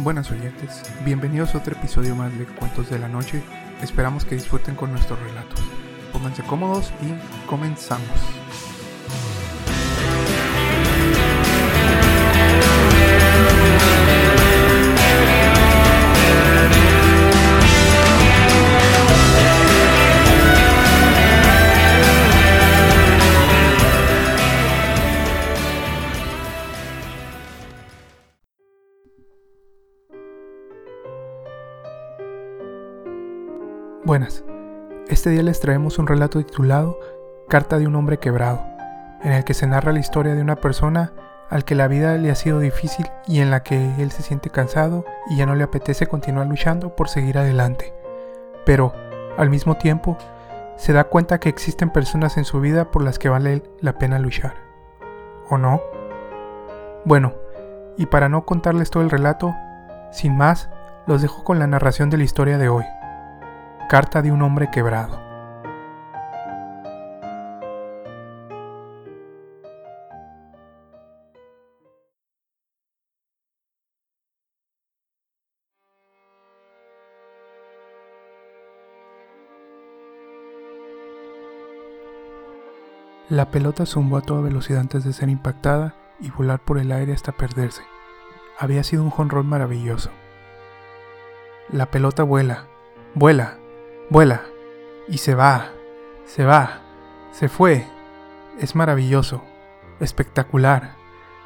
Buenas oyentes, bienvenidos a otro episodio más de Cuentos de la Noche. Esperamos que disfruten con nuestros relatos. Pónganse cómodos y comenzamos. Buenas, este día les traemos un relato titulado Carta de un hombre quebrado, en el que se narra la historia de una persona al que la vida le ha sido difícil y en la que él se siente cansado y ya no le apetece continuar luchando por seguir adelante. Pero, al mismo tiempo, se da cuenta que existen personas en su vida por las que vale la pena luchar. ¿O no? Bueno, y para no contarles todo el relato, sin más, los dejo con la narración de la historia de hoy. Carta de un hombre quebrado. La pelota zumbó a toda velocidad antes de ser impactada y volar por el aire hasta perderse. Había sido un jonrón maravilloso. La pelota vuela, vuela, Vuela. Y se va. Se va. Se fue. Es maravilloso. Espectacular.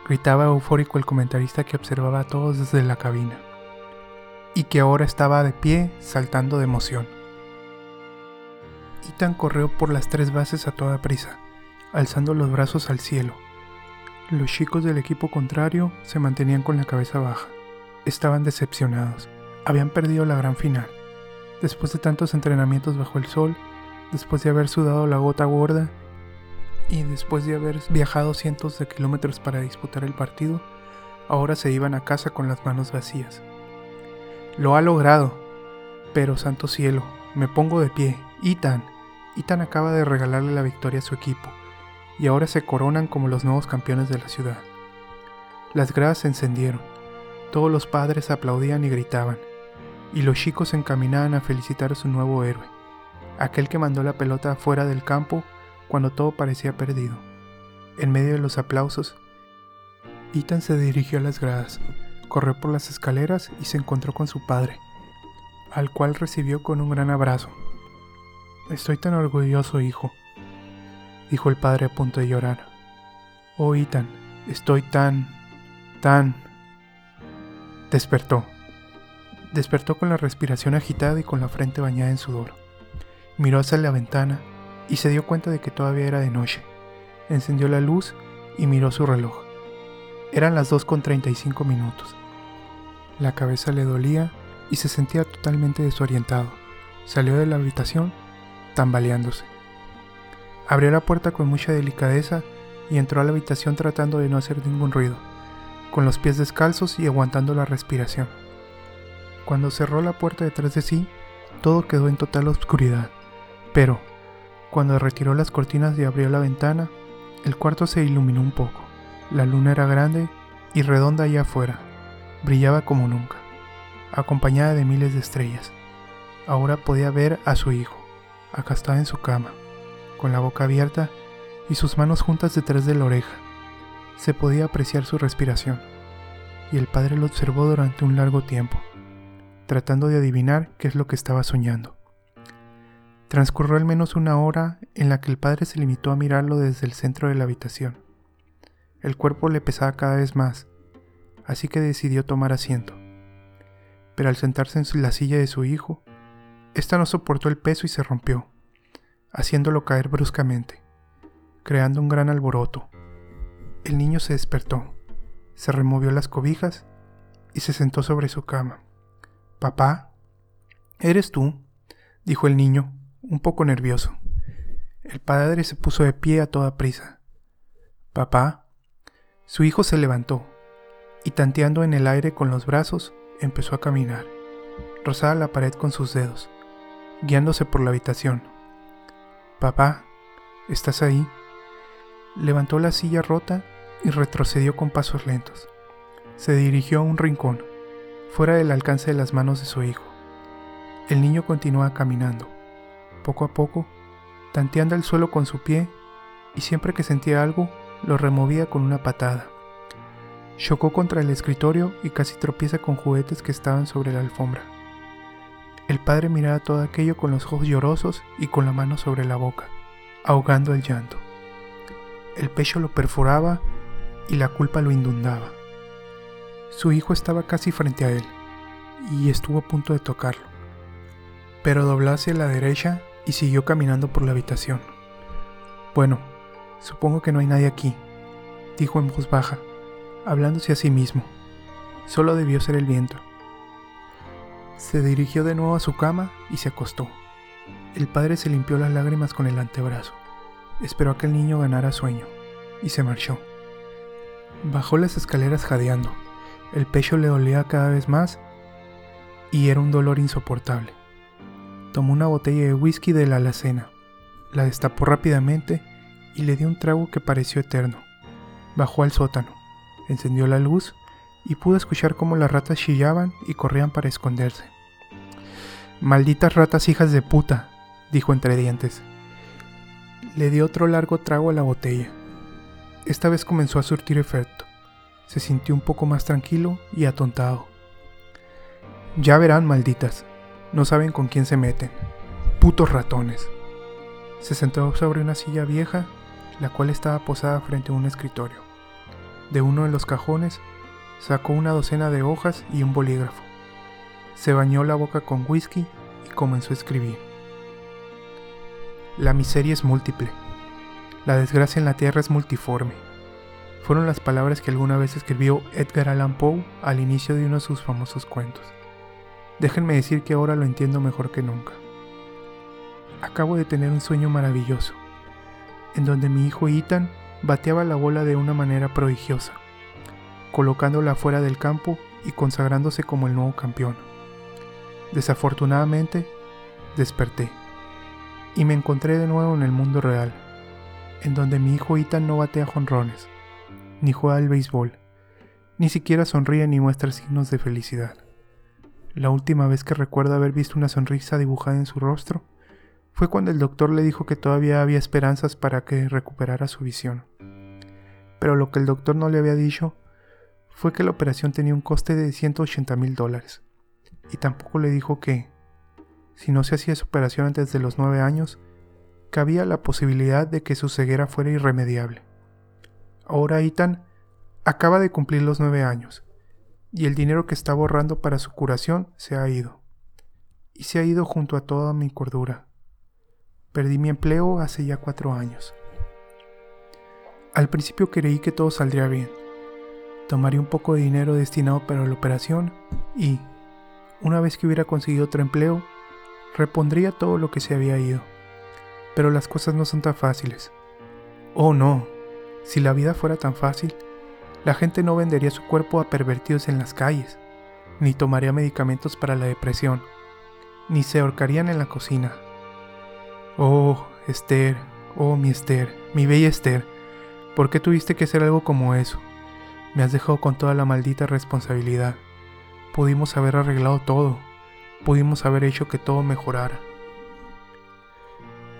Gritaba eufórico el comentarista que observaba a todos desde la cabina. Y que ahora estaba de pie, saltando de emoción. Ethan corrió por las tres bases a toda prisa, alzando los brazos al cielo. Los chicos del equipo contrario se mantenían con la cabeza baja. Estaban decepcionados. Habían perdido la gran final después de tantos entrenamientos bajo el sol, después de haber sudado la gota gorda y después de haber viajado cientos de kilómetros para disputar el partido, ahora se iban a casa con las manos vacías. Lo ha logrado, pero santo cielo, me pongo de pie. Ethan, Ethan acaba de regalarle la victoria a su equipo, y ahora se coronan como los nuevos campeones de la ciudad. Las gradas se encendieron, todos los padres aplaudían y gritaban y los chicos se encaminaban a felicitar a su nuevo héroe, aquel que mandó la pelota fuera del campo cuando todo parecía perdido. En medio de los aplausos, Ethan se dirigió a las gradas, corrió por las escaleras y se encontró con su padre, al cual recibió con un gran abrazo. Estoy tan orgulloso, hijo, dijo el padre a punto de llorar. Oh, Ethan, estoy tan... tan... Despertó. Despertó con la respiración agitada y con la frente bañada en sudor. Miró hacia la ventana y se dio cuenta de que todavía era de noche. Encendió la luz y miró su reloj. Eran las 2.35 minutos. La cabeza le dolía y se sentía totalmente desorientado. Salió de la habitación tambaleándose. Abrió la puerta con mucha delicadeza y entró a la habitación tratando de no hacer ningún ruido, con los pies descalzos y aguantando la respiración. Cuando cerró la puerta detrás de sí, todo quedó en total oscuridad. Pero, cuando retiró las cortinas y abrió la ventana, el cuarto se iluminó un poco. La luna era grande y redonda allá afuera. Brillaba como nunca, acompañada de miles de estrellas. Ahora podía ver a su hijo, acostado en su cama, con la boca abierta y sus manos juntas detrás de la oreja. Se podía apreciar su respiración, y el padre lo observó durante un largo tiempo tratando de adivinar qué es lo que estaba soñando. Transcurrió al menos una hora en la que el padre se limitó a mirarlo desde el centro de la habitación. El cuerpo le pesaba cada vez más, así que decidió tomar asiento. Pero al sentarse en la silla de su hijo, ésta no soportó el peso y se rompió, haciéndolo caer bruscamente, creando un gran alboroto. El niño se despertó, se removió las cobijas y se sentó sobre su cama. Papá, ¿eres tú? dijo el niño, un poco nervioso. El padre se puso de pie a toda prisa. Papá. Su hijo se levantó y tanteando en el aire con los brazos, empezó a caminar. Rozaba la pared con sus dedos, guiándose por la habitación. Papá, ¿estás ahí? Levantó la silla rota y retrocedió con pasos lentos. Se dirigió a un rincón fuera del alcance de las manos de su hijo. El niño continuaba caminando, poco a poco, tanteando el suelo con su pie y siempre que sentía algo, lo removía con una patada. Chocó contra el escritorio y casi tropieza con juguetes que estaban sobre la alfombra. El padre miraba todo aquello con los ojos llorosos y con la mano sobre la boca, ahogando el llanto. El pecho lo perforaba y la culpa lo inundaba. Su hijo estaba casi frente a él y estuvo a punto de tocarlo, pero dobló hacia la derecha y siguió caminando por la habitación. Bueno, supongo que no hay nadie aquí, dijo en voz baja, hablándose a sí mismo. Solo debió ser el viento. Se dirigió de nuevo a su cama y se acostó. El padre se limpió las lágrimas con el antebrazo. Esperó a que el niño ganara sueño y se marchó. Bajó las escaleras jadeando. El pecho le dolía cada vez más y era un dolor insoportable. Tomó una botella de whisky de la alacena, la destapó rápidamente y le dio un trago que pareció eterno. Bajó al sótano, encendió la luz y pudo escuchar cómo las ratas chillaban y corrían para esconderse. Malditas ratas hijas de puta, dijo entre dientes. Le dio otro largo trago a la botella. Esta vez comenzó a surtir efecto. Se sintió un poco más tranquilo y atontado. Ya verán, malditas. No saben con quién se meten. Putos ratones. Se sentó sobre una silla vieja, la cual estaba posada frente a un escritorio. De uno de los cajones sacó una docena de hojas y un bolígrafo. Se bañó la boca con whisky y comenzó a escribir. La miseria es múltiple. La desgracia en la tierra es multiforme. Fueron las palabras que alguna vez escribió Edgar Allan Poe al inicio de uno de sus famosos cuentos. Déjenme decir que ahora lo entiendo mejor que nunca. Acabo de tener un sueño maravilloso, en donde mi hijo Ethan bateaba la bola de una manera prodigiosa colocándola fuera del campo y consagrándose como el nuevo campeón. Desafortunadamente, desperté y me encontré de nuevo en el mundo real, en donde mi hijo Ethan no batea jonrones, ni juega al béisbol, ni siquiera sonríe ni muestra signos de felicidad. La última vez que recuerdo haber visto una sonrisa dibujada en su rostro fue cuando el doctor le dijo que todavía había esperanzas para que recuperara su visión. Pero lo que el doctor no le había dicho fue que la operación tenía un coste de 180 mil dólares. Y tampoco le dijo que, si no se hacía esa operación antes de los nueve años, cabía la posibilidad de que su ceguera fuera irremediable. Ahora Ethan acaba de cumplir los nueve años, y el dinero que estaba ahorrando para su curación se ha ido. Y se ha ido junto a toda mi cordura. Perdí mi empleo hace ya cuatro años. Al principio creí que todo saldría bien, tomaría un poco de dinero destinado para la operación y, una vez que hubiera conseguido otro empleo, repondría todo lo que se había ido. Pero las cosas no son tan fáciles. Oh no, si la vida fuera tan fácil, la gente no vendería su cuerpo a pervertidos en las calles, ni tomaría medicamentos para la depresión, ni se ahorcarían en la cocina. Oh, Esther, oh mi Esther, mi bella Esther, ¿por qué tuviste que hacer algo como eso? Me has dejado con toda la maldita responsabilidad. Pudimos haber arreglado todo. Pudimos haber hecho que todo mejorara.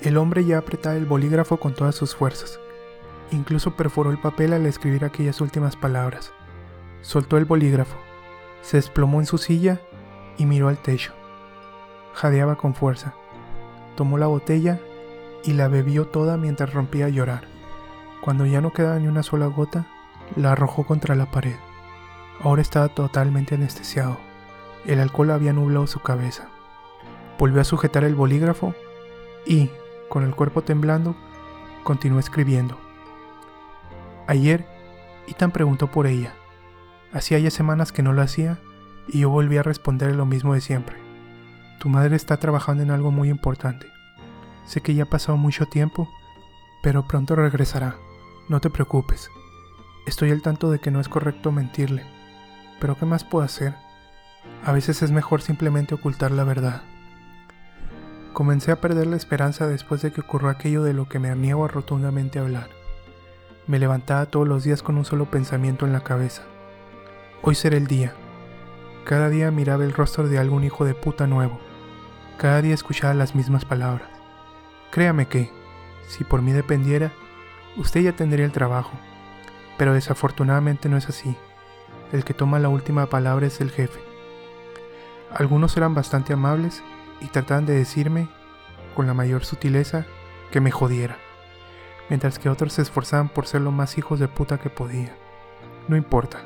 El hombre ya apretaba el bolígrafo con todas sus fuerzas. Incluso perforó el papel al escribir aquellas últimas palabras. Soltó el bolígrafo, se desplomó en su silla y miró al techo. Jadeaba con fuerza. Tomó la botella y la bebió toda mientras rompía a llorar. Cuando ya no quedaba ni una sola gota, la arrojó contra la pared. Ahora estaba totalmente anestesiado. El alcohol había nublado su cabeza. Volvió a sujetar el bolígrafo y, con el cuerpo temblando, continuó escribiendo. Ayer, Ethan preguntó por ella. Hacía ya semanas que no lo hacía y yo volví a responderle lo mismo de siempre. Tu madre está trabajando en algo muy importante. Sé que ya ha pasado mucho tiempo, pero pronto regresará. No te preocupes. Estoy al tanto de que no es correcto mentirle, pero ¿qué más puedo hacer? A veces es mejor simplemente ocultar la verdad. Comencé a perder la esperanza después de que ocurrió aquello de lo que me niego a rotundamente hablar. Me levantaba todos los días con un solo pensamiento en la cabeza. Hoy será el día. Cada día miraba el rostro de algún hijo de puta nuevo. Cada día escuchaba las mismas palabras. Créame que, si por mí dependiera, usted ya tendría el trabajo. Pero desafortunadamente no es así. El que toma la última palabra es el jefe. Algunos eran bastante amables y trataban de decirme, con la mayor sutileza, que me jodiera, mientras que otros se esforzaban por ser lo más hijos de puta que podía. No importa.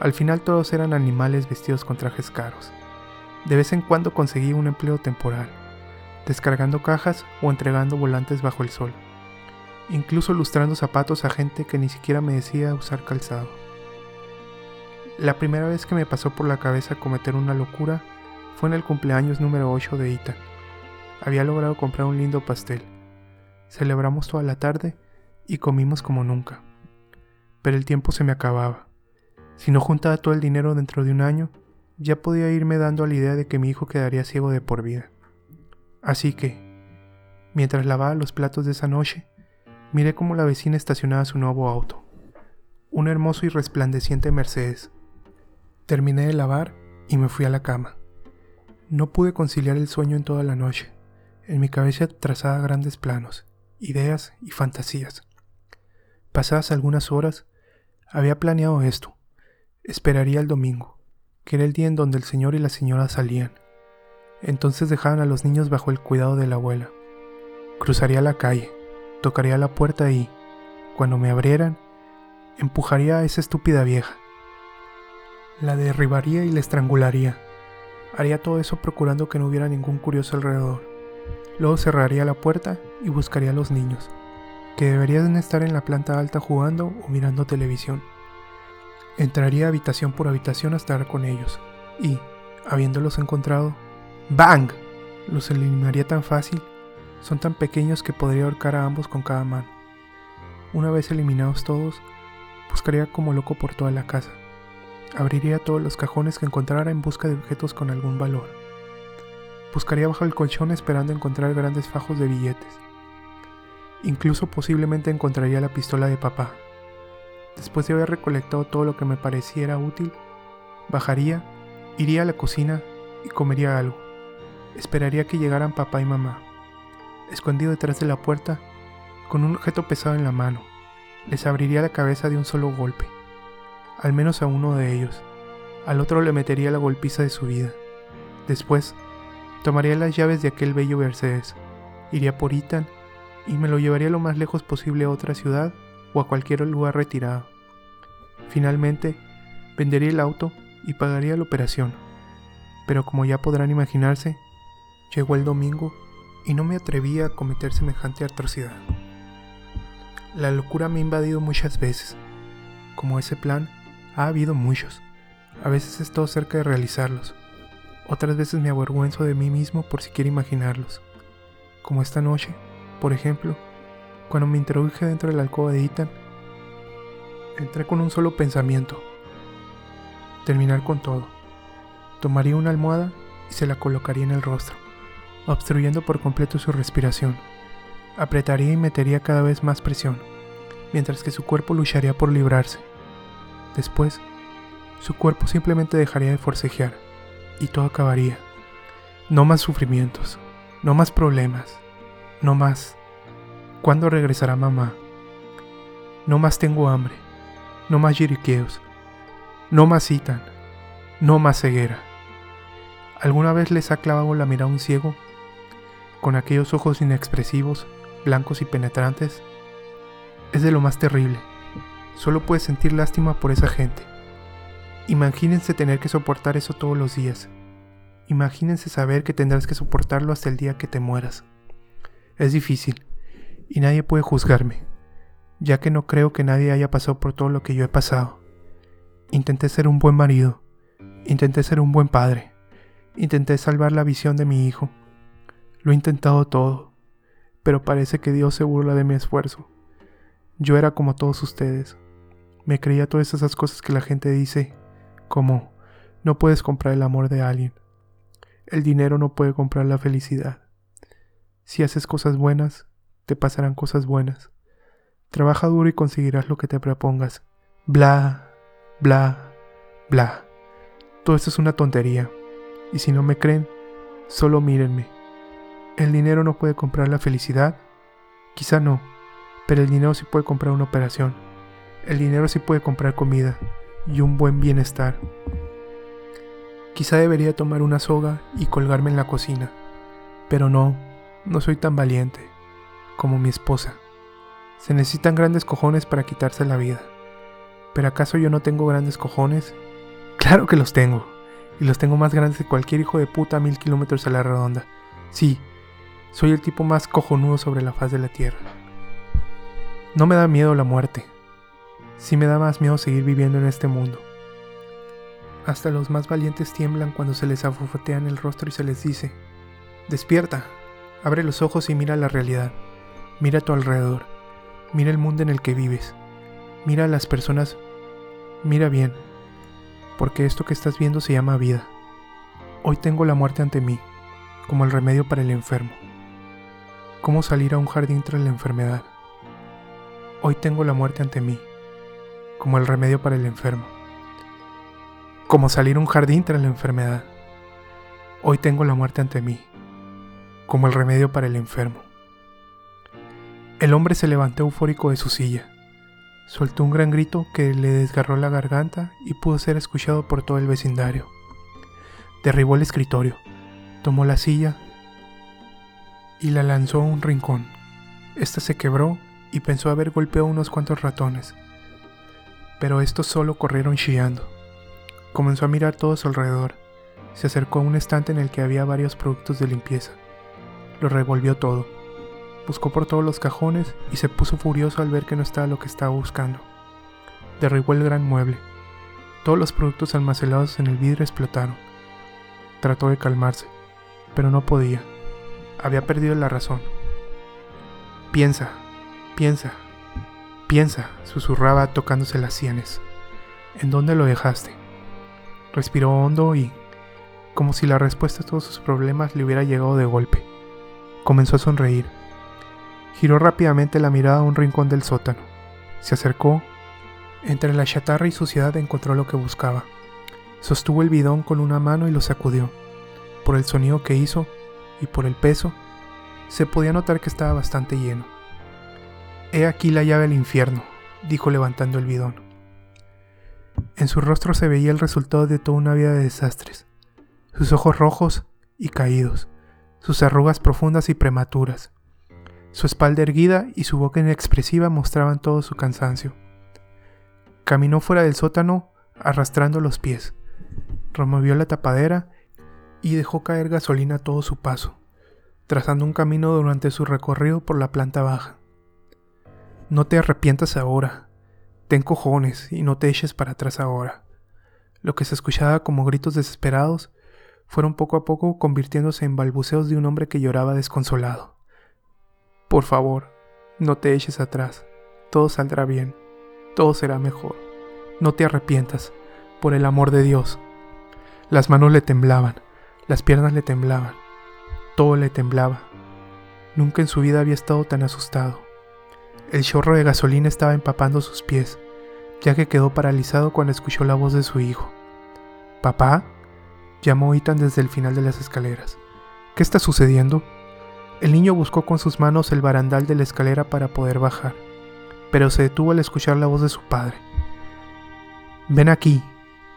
Al final todos eran animales vestidos con trajes caros. De vez en cuando conseguí un empleo temporal, descargando cajas o entregando volantes bajo el sol, incluso lustrando zapatos a gente que ni siquiera me decía usar calzado. La primera vez que me pasó por la cabeza cometer una locura fue en el cumpleaños número 8 de Ita. Había logrado comprar un lindo pastel. Celebramos toda la tarde y comimos como nunca. Pero el tiempo se me acababa. Si no juntaba todo el dinero dentro de un año, ya podía irme dando a la idea de que mi hijo quedaría ciego de por vida. Así que, mientras lavaba los platos de esa noche, miré cómo la vecina estacionaba su nuevo auto, un hermoso y resplandeciente Mercedes. Terminé de lavar y me fui a la cama. No pude conciliar el sueño en toda la noche. En mi cabeza trazaba grandes planos, ideas y fantasías. Pasadas algunas horas, había planeado esto. Esperaría el domingo, que era el día en donde el señor y la señora salían. Entonces dejaban a los niños bajo el cuidado de la abuela. Cruzaría la calle, tocaría la puerta y, cuando me abrieran, empujaría a esa estúpida vieja. La derribaría y la estrangularía. Haría todo eso procurando que no hubiera ningún curioso alrededor. Luego cerraría la puerta y buscaría a los niños, que deberían estar en la planta alta jugando o mirando televisión. Entraría habitación por habitación hasta dar con ellos, y, habiéndolos encontrado, ¡Bang! Los eliminaría tan fácil, son tan pequeños que podría ahorcar a ambos con cada mano. Una vez eliminados todos, buscaría como loco por toda la casa. Abriría todos los cajones que encontrara en busca de objetos con algún valor. Buscaría bajo el colchón esperando encontrar grandes fajos de billetes. Incluso posiblemente encontraría la pistola de papá. Después de haber recolectado todo lo que me pareciera útil, bajaría, iría a la cocina y comería algo. Esperaría que llegaran papá y mamá. Escondido detrás de la puerta, con un objeto pesado en la mano, les abriría la cabeza de un solo golpe. Al menos a uno de ellos. Al otro le metería la golpiza de su vida. Después, tomaría las llaves de aquel bello Mercedes, iría por Ethan y me lo llevaría lo más lejos posible a otra ciudad o a cualquier lugar retirado. Finalmente, vendería el auto y pagaría la operación. Pero como ya podrán imaginarse, Llegó el domingo y no me atrevía a cometer semejante atrocidad. La locura me ha invadido muchas veces. Como ese plan, ha habido muchos. A veces he estado cerca de realizarlos. Otras veces me avergüenzo de mí mismo por siquiera imaginarlos. Como esta noche, por ejemplo, cuando me introduje dentro de la alcoba de Ethan, entré con un solo pensamiento. Terminar con todo. Tomaría una almohada y se la colocaría en el rostro obstruyendo por completo su respiración. Apretaría y metería cada vez más presión, mientras que su cuerpo lucharía por librarse. Después, su cuerpo simplemente dejaría de forcejear, y todo acabaría. No más sufrimientos, no más problemas, no más. ¿Cuándo regresará mamá? No más tengo hambre, no más yiriqueos, no más citan, no más ceguera. ¿Alguna vez les ha clavado la mirada a un ciego con aquellos ojos inexpresivos, blancos y penetrantes, es de lo más terrible. Solo puedes sentir lástima por esa gente. Imagínense tener que soportar eso todos los días. Imagínense saber que tendrás que soportarlo hasta el día que te mueras. Es difícil, y nadie puede juzgarme, ya que no creo que nadie haya pasado por todo lo que yo he pasado. Intenté ser un buen marido, intenté ser un buen padre, intenté salvar la visión de mi hijo, lo he intentado todo, pero parece que Dios se burla de mi esfuerzo. Yo era como todos ustedes. Me creía todas esas cosas que la gente dice, como no puedes comprar el amor de alguien. El dinero no puede comprar la felicidad. Si haces cosas buenas, te pasarán cosas buenas. Trabaja duro y conseguirás lo que te propongas. Bla, bla, bla. Todo esto es una tontería. Y si no me creen, solo mírenme. El dinero no puede comprar la felicidad. Quizá no, pero el dinero sí puede comprar una operación. El dinero sí puede comprar comida y un buen bienestar. Quizá debería tomar una soga y colgarme en la cocina, pero no, no soy tan valiente como mi esposa. Se necesitan grandes cojones para quitarse la vida. ¿Pero acaso yo no tengo grandes cojones? Claro que los tengo. Y los tengo más grandes que cualquier hijo de puta a mil kilómetros a la redonda. Sí, soy el tipo más cojonudo sobre la faz de la tierra. No me da miedo la muerte. Sí me da más miedo seguir viviendo en este mundo. Hasta los más valientes tiemblan cuando se les en el rostro y se les dice, despierta, abre los ojos y mira la realidad, mira a tu alrededor, mira el mundo en el que vives, mira a las personas, mira bien, porque esto que estás viendo se llama vida. Hoy tengo la muerte ante mí, como el remedio para el enfermo. ¿Cómo salir a un jardín tras la enfermedad? Hoy tengo la muerte ante mí, como el remedio para el enfermo como salir un jardín tras la enfermedad. Hoy tengo la muerte ante mí, como el remedio para el enfermo. El hombre se levantó eufórico de su silla, soltó un gran grito que le desgarró la garganta y pudo ser escuchado por todo el vecindario. Derribó el escritorio, tomó la silla y la lanzó a un rincón. Esta se quebró y pensó haber golpeado unos cuantos ratones, pero estos solo corrieron chillando. Comenzó a mirar todo a su alrededor. Se acercó a un estante en el que había varios productos de limpieza. Lo revolvió todo. Buscó por todos los cajones y se puso furioso al ver que no estaba lo que estaba buscando. Derribó el gran mueble. Todos los productos almacenados en el vidrio explotaron. Trató de calmarse, pero no podía. Había perdido la razón. Piensa, piensa, piensa, susurraba tocándose las sienes. ¿En dónde lo dejaste? Respiró hondo y, como si la respuesta a todos sus problemas le hubiera llegado de golpe, comenzó a sonreír. Giró rápidamente la mirada a un rincón del sótano. Se acercó. Entre la chatarra y suciedad encontró lo que buscaba. Sostuvo el bidón con una mano y lo sacudió. Por el sonido que hizo y por el peso, se podía notar que estaba bastante lleno. He aquí la llave del infierno, dijo levantando el bidón. En su rostro se veía el resultado de toda una vida de desastres. Sus ojos rojos y caídos, sus arrugas profundas y prematuras. Su espalda erguida y su boca inexpresiva mostraban todo su cansancio. Caminó fuera del sótano arrastrando los pies. Removió la tapadera y dejó caer gasolina a todo su paso, trazando un camino durante su recorrido por la planta baja. No te arrepientas ahora, Ten cojones y no te eches para atrás ahora. Lo que se escuchaba como gritos desesperados fueron poco a poco convirtiéndose en balbuceos de un hombre que lloraba desconsolado. Por favor, no te eches atrás. Todo saldrá bien. Todo será mejor. No te arrepientas, por el amor de Dios. Las manos le temblaban, las piernas le temblaban, todo le temblaba. Nunca en su vida había estado tan asustado. El chorro de gasolina estaba empapando sus pies, ya que quedó paralizado cuando escuchó la voz de su hijo. ¿Papá? llamó Ethan desde el final de las escaleras. ¿Qué está sucediendo? El niño buscó con sus manos el barandal de la escalera para poder bajar, pero se detuvo al escuchar la voz de su padre. Ven aquí,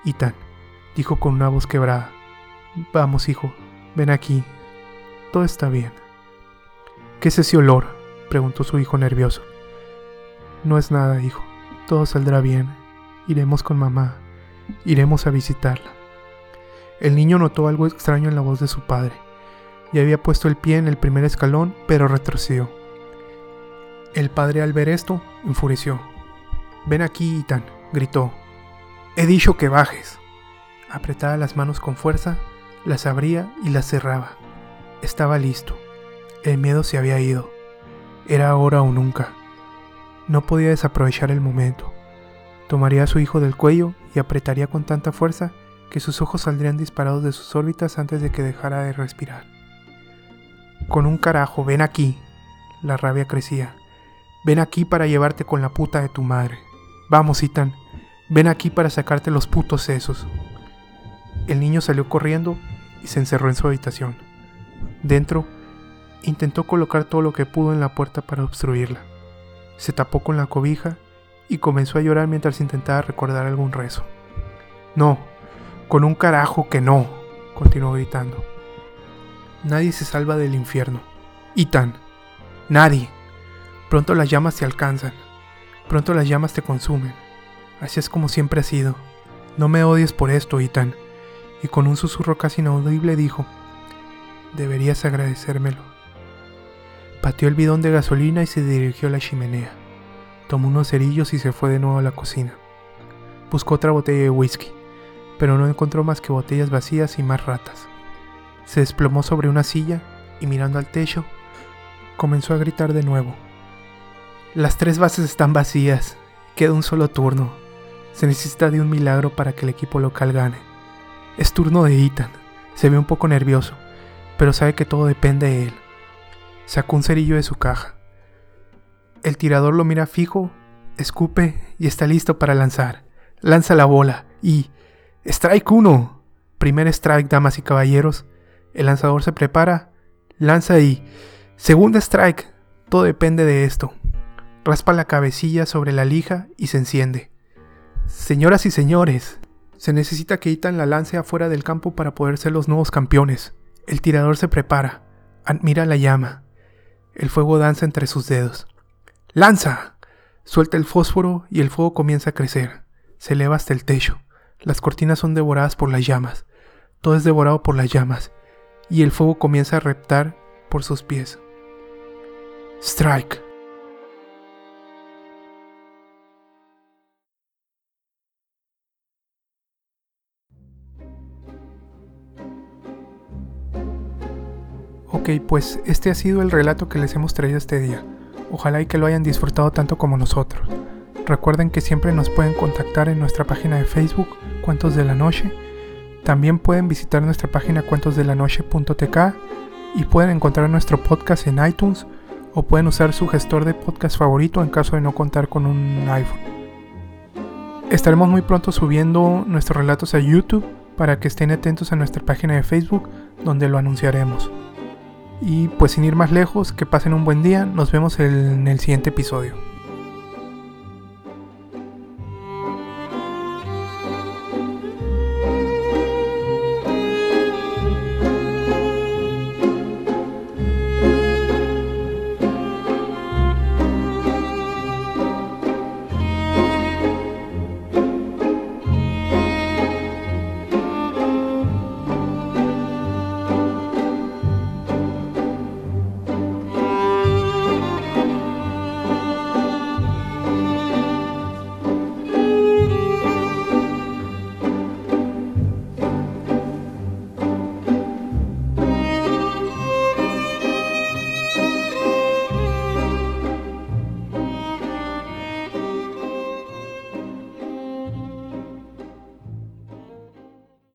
Ethan, dijo con una voz quebrada. Vamos, hijo, ven aquí. Todo está bien. ¿Qué es ese olor? preguntó su hijo nervioso. No es nada, hijo. Todo saldrá bien. Iremos con mamá. Iremos a visitarla. El niño notó algo extraño en la voz de su padre. Ya había puesto el pie en el primer escalón, pero retrocedió. El padre al ver esto, enfureció. Ven aquí, Ethan, gritó. He dicho que bajes. Apretaba las manos con fuerza, las abría y las cerraba. Estaba listo. El miedo se había ido. Era ahora o nunca. No podía desaprovechar el momento. Tomaría a su hijo del cuello y apretaría con tanta fuerza que sus ojos saldrían disparados de sus órbitas antes de que dejara de respirar. Con un carajo, ven aquí. La rabia crecía. Ven aquí para llevarte con la puta de tu madre. Vamos, Ethan. Ven aquí para sacarte los putos sesos. el niño salió corriendo y se encerró en su habitación. Dentro, intentó colocar todo lo que pudo en la puerta para obstruirla. Se tapó con la cobija y comenzó a llorar mientras intentaba recordar algún rezo. No, con un carajo que no, continuó gritando. Nadie se salva del infierno. Ethan, nadie. Pronto las llamas te alcanzan. Pronto las llamas te consumen. Así es como siempre ha sido. No me odies por esto, Ethan. Y con un susurro casi inaudible dijo, deberías agradecérmelo. Pateó el bidón de gasolina y se dirigió a la chimenea. Tomó unos cerillos y se fue de nuevo a la cocina. Buscó otra botella de whisky, pero no encontró más que botellas vacías y más ratas. Se desplomó sobre una silla y mirando al techo, comenzó a gritar de nuevo. Las tres bases están vacías, queda un solo turno. Se necesita de un milagro para que el equipo local gane. Es turno de Ethan. Se ve un poco nervioso, pero sabe que todo depende de él. Sacó un cerillo de su caja. El tirador lo mira fijo, escupe y está listo para lanzar. Lanza la bola y... Strike 1. Primer strike, damas y caballeros. El lanzador se prepara, lanza y... Segunda strike. Todo depende de esto. Raspa la cabecilla sobre la lija y se enciende. Señoras y señores, se necesita que Ethan la lance afuera del campo para poder ser los nuevos campeones. El tirador se prepara, admira la llama. El fuego danza entre sus dedos. ¡Lanza! Suelta el fósforo y el fuego comienza a crecer. Se eleva hasta el techo. Las cortinas son devoradas por las llamas. Todo es devorado por las llamas. Y el fuego comienza a reptar por sus pies. Strike. Ok, pues este ha sido el relato que les hemos traído este día. Ojalá y que lo hayan disfrutado tanto como nosotros. Recuerden que siempre nos pueden contactar en nuestra página de Facebook, Cuentos de la Noche. También pueden visitar nuestra página cuentosdelanoche.tk y pueden encontrar nuestro podcast en iTunes o pueden usar su gestor de podcast favorito en caso de no contar con un iPhone. Estaremos muy pronto subiendo nuestros relatos a YouTube para que estén atentos a nuestra página de Facebook donde lo anunciaremos. Y pues sin ir más lejos, que pasen un buen día, nos vemos en el siguiente episodio.